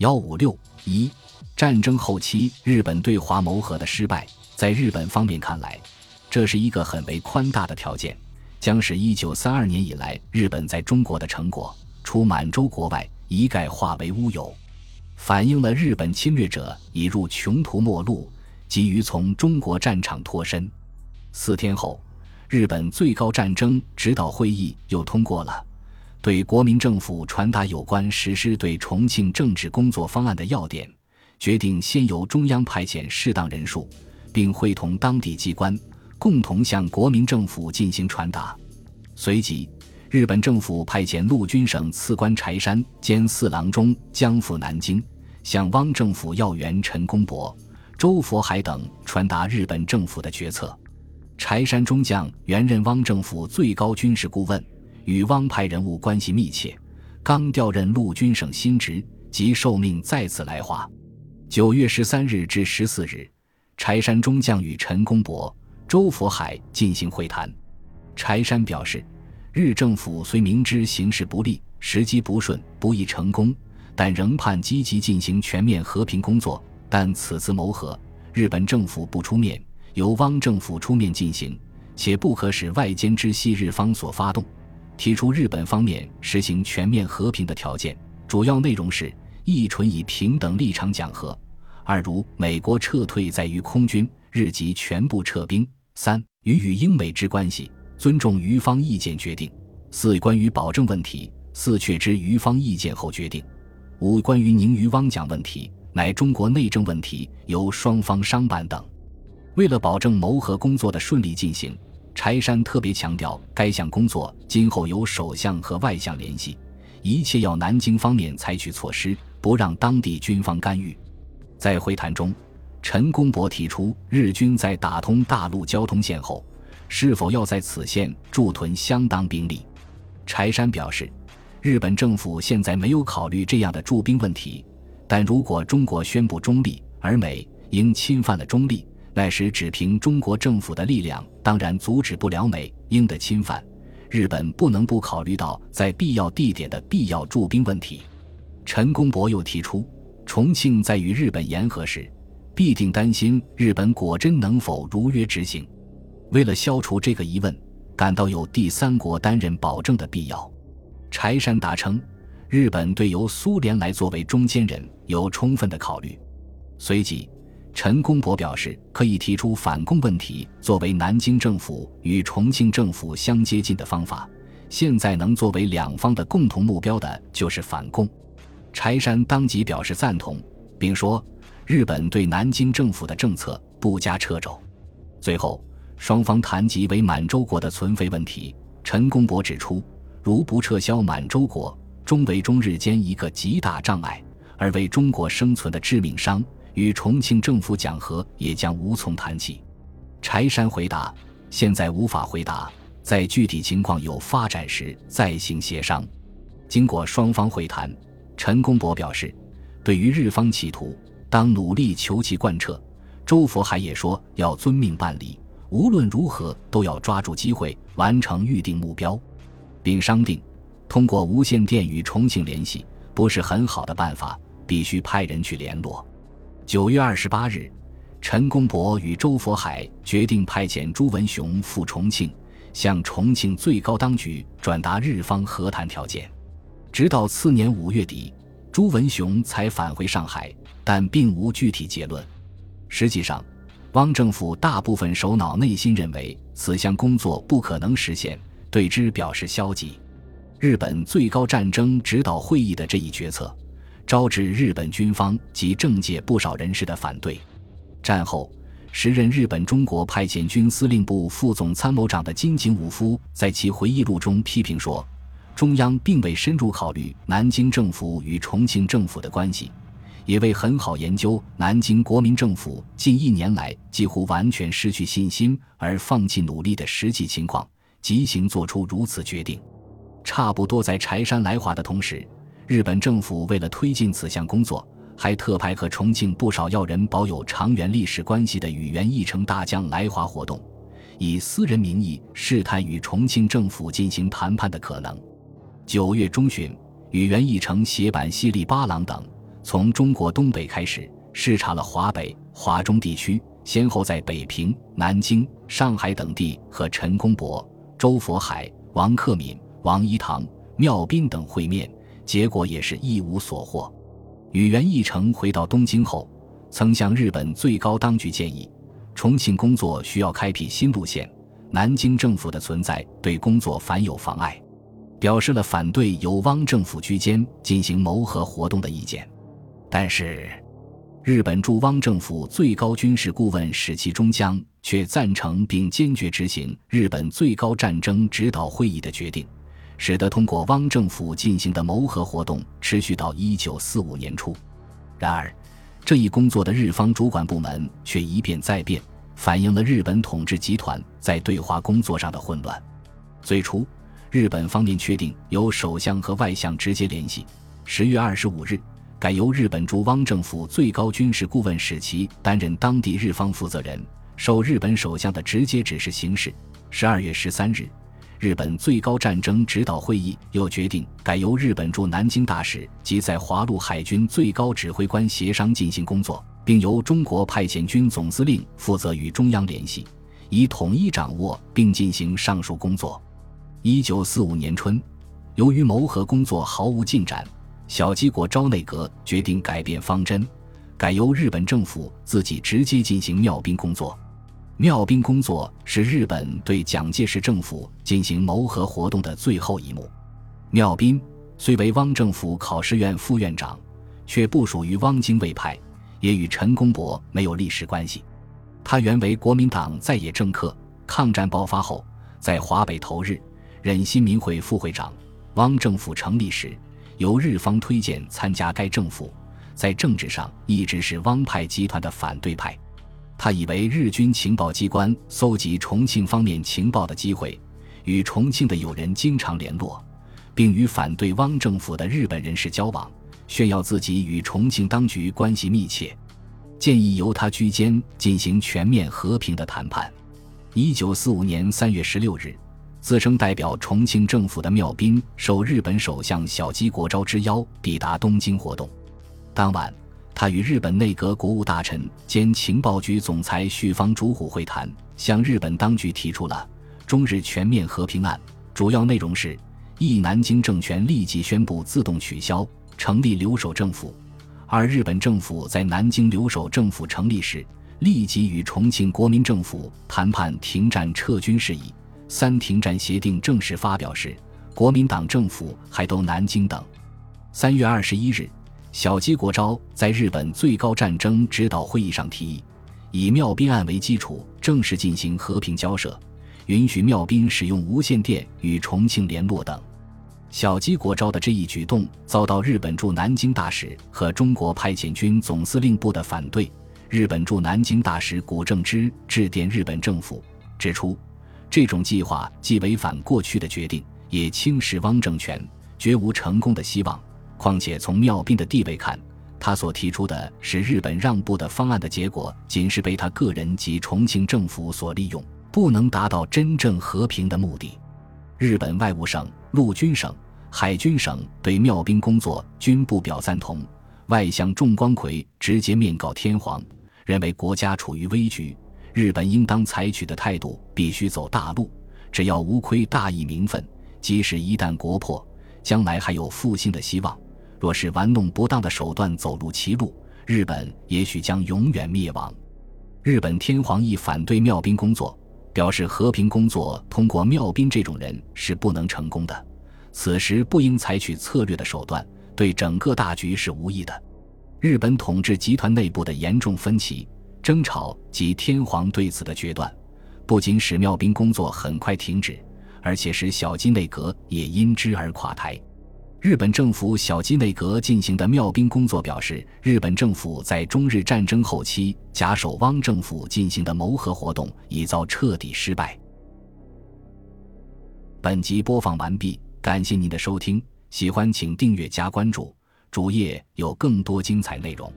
幺五六一，战争后期日本对华谋和的失败，在日本方面看来，这是一个很为宽大的条件，将使一九三二年以来日本在中国的成果，除满洲国外，一概化为乌有，反映了日本侵略者已入穷途末路，急于从中国战场脱身。四天后，日本最高战争指导会议又通过了。对国民政府传达有关实施对重庆政治工作方案的要点，决定先由中央派遣适当人数，并会同当地机关共同向国民政府进行传达。随即，日本政府派遣陆军省次官柴山兼四郎中江赴南京，向汪政府要员陈公博、周佛海等传达日本政府的决策。柴山中将原任汪政府最高军事顾问。与汪派人物关系密切，刚调任陆军省新职，即受命再次来华。九月十三日至十四日，柴山中将与陈公博、周佛海进行会谈。柴山表示，日政府虽明知形势不利、时机不顺，不易成功，但仍盼积极进行全面和平工作。但此次谋和，日本政府不出面，由汪政府出面进行，且不可使外间知悉日方所发动。提出日本方面实行全面和平的条件，主要内容是：一、纯以平等立场讲和；二、如美国撤退在于空军，日即全部撤兵；三、与与英美之关系，尊重于方意见决定；四、关于保证问题，四确知于方意见后决定；五、关于宁于汪讲问题，乃中国内政问题，由双方商办等。为了保证谋和工作的顺利进行。柴山特别强调，该项工作今后由首相和外相联系，一切要南京方面采取措施，不让当地军方干预。在会谈中，陈公博提出，日军在打通大陆交通线后，是否要在此线驻屯相当兵力？柴山表示，日本政府现在没有考虑这样的驻兵问题，但如果中国宣布中立，而美英侵犯了中立。那时只凭中国政府的力量，当然阻止不了美英的侵犯。日本不能不考虑到在必要地点的必要驻兵问题。陈公博又提出，重庆在与日本言和时，必定担心日本果真能否如约执行。为了消除这个疑问，感到有第三国担任保证的必要。柴山达称，日本对由苏联来作为中间人有充分的考虑。随即。陈公博表示，可以提出反共问题作为南京政府与重庆政府相接近的方法。现在能作为两方的共同目标的就是反共。柴山当即表示赞同，并说日本对南京政府的政策不加掣肘。最后，双方谈及为满洲国的存废问题。陈公博指出，如不撤销满洲国，终为中日间一个极大障碍，而为中国生存的致命伤。与重庆政府讲和也将无从谈起。柴山回答：“现在无法回答，在具体情况有发展时再行协商。”经过双方会谈，陈公博表示：“对于日方企图，当努力求其贯彻。”周佛海也说：“要遵命办理，无论如何都要抓住机会完成预定目标，并商定通过无线电与重庆联系不是很好的办法，必须派人去联络。”九月二十八日，陈公博与周佛海决定派遣朱文雄赴重庆，向重庆最高当局转达日方和谈条件。直到次年五月底，朱文雄才返回上海，但并无具体结论。实际上，汪政府大部分首脑内心认为此项工作不可能实现，对之表示消极。日本最高战争指导会议的这一决策。招致日本军方及政界不少人士的反对。战后，时任日本中国派遣军司令部副总参谋长的金井武夫在其回忆录中批评说：“中央并未深入考虑南京政府与重庆政府的关系，也未很好研究南京国民政府近一年来几乎完全失去信心而放弃努力的实际情况，即行做出如此决定。”差不多在柴山来华的同时。日本政府为了推进此项工作，还特派和重庆不少要人保有长远历史关系的宇垣义成大将来华活动，以私人名义试探与重庆政府进行谈判的可能。九月中旬，宇垣义成携板西利八郎等从中国东北开始，视察了华北、华中地区，先后在北平、南京、上海等地和陈公博、周佛海、王克敏、王一堂、缪斌等会面，结果也是一无所获。宇垣义成回到东京后，曾向日本最高当局建议，重庆工作需要开辟新路线，南京政府的存在对工作反有妨碍，表示了反对由汪政府居间进行谋和活动的意见。但是，日本驻汪政府最高军事顾问史其中将却赞成并坚决执行日本最高战争指导会议的决定，使得通过汪政府进行的谋和活动持续到一九四五年初。然而，这一工作的日方主管部门却一变再变，反映了日本统治集团在对华工作上的混乱。最初，日本方面确定由首相和外相直接联系。十月二十五日。改由日本驻汪政府最高军事顾问史其担任当地日方负责人，受日本首相的直接指示行事。十二月十三日，日本最高战争指导会议又决定改由日本驻南京大使及在华陆海军最高指挥官协商进行工作，并由中国派遣军总司令负责与中央联系，以统一掌握并进行上述工作。一九四五年春，由于谋和工作毫无进展。小矶国昭内阁决定改变方针，改由日本政府自己直接进行妙兵工作。妙兵工作是日本对蒋介石政府进行谋和活动的最后一幕。妙斌虽为汪政府考试院副院长，却不属于汪精卫派，也与陈公博没有历史关系。他原为国民党在野政客，抗战爆发后在华北投日，任新民会副会长。汪政府成立时。由日方推荐参加该政府，在政治上一直是汪派集团的反对派。他以为日军情报机关搜集重庆方面情报的机会，与重庆的友人经常联络，并与反对汪政府的日本人士交往，炫耀自己与重庆当局关系密切，建议由他居间进行全面和平的谈判。一九四五年三月十六日。自称代表重庆政府的妙斌，受日本首相小矶国昭之邀，抵达东京活动。当晚，他与日本内阁国务大臣兼情报局总裁绪方主虎会谈，向日本当局提出了中日全面和平案，主要内容是：一、南京政权立即宣布自动取消，成立留守政府；二、日本政府在南京留守政府成立时，立即与重庆国民政府谈判停战撤军事宜。三停战协定正式发表时，国民党政府还都南京等。三月二十一日，小矶国昭在日本最高战争指导会议上提议，以妙斌案为基础，正式进行和平交涉，允许妙斌使用无线电与重庆联络等。小矶国昭的这一举动遭到日本驻南京大使和中国派遣军总司令部的反对。日本驻南京大使谷正之致电日本政府，指出。这种计划既违反过去的决定，也轻视汪政权，绝无成功的希望。况且从妙斌的地位看，他所提出的是日本让步的方案的结果，仅是被他个人及重庆政府所利用，不能达到真正和平的目的。日本外务省、陆军省、海军省对妙兵工作均不表赞同。外相重光葵直接面告天皇，认为国家处于危局。日本应当采取的态度必须走大路，只要无亏大义名分，即使一旦国破，将来还有复兴的希望。若是玩弄不当的手段走入歧路，日本也许将永远灭亡。日本天皇亦反对妙兵工作，表示和平工作通过妙兵这种人是不能成功的。此时不应采取策略的手段，对整个大局是无益的。日本统治集团内部的严重分歧。争吵及天皇对此的决断，不仅使妙兵工作很快停止，而且使小金内阁也因之而垮台。日本政府小矶内阁进行的妙兵工作，表示日本政府在中日战争后期假手汪政府进行的谋和活动已遭彻底失败。本集播放完毕，感谢您的收听，喜欢请订阅加关注，主页有更多精彩内容。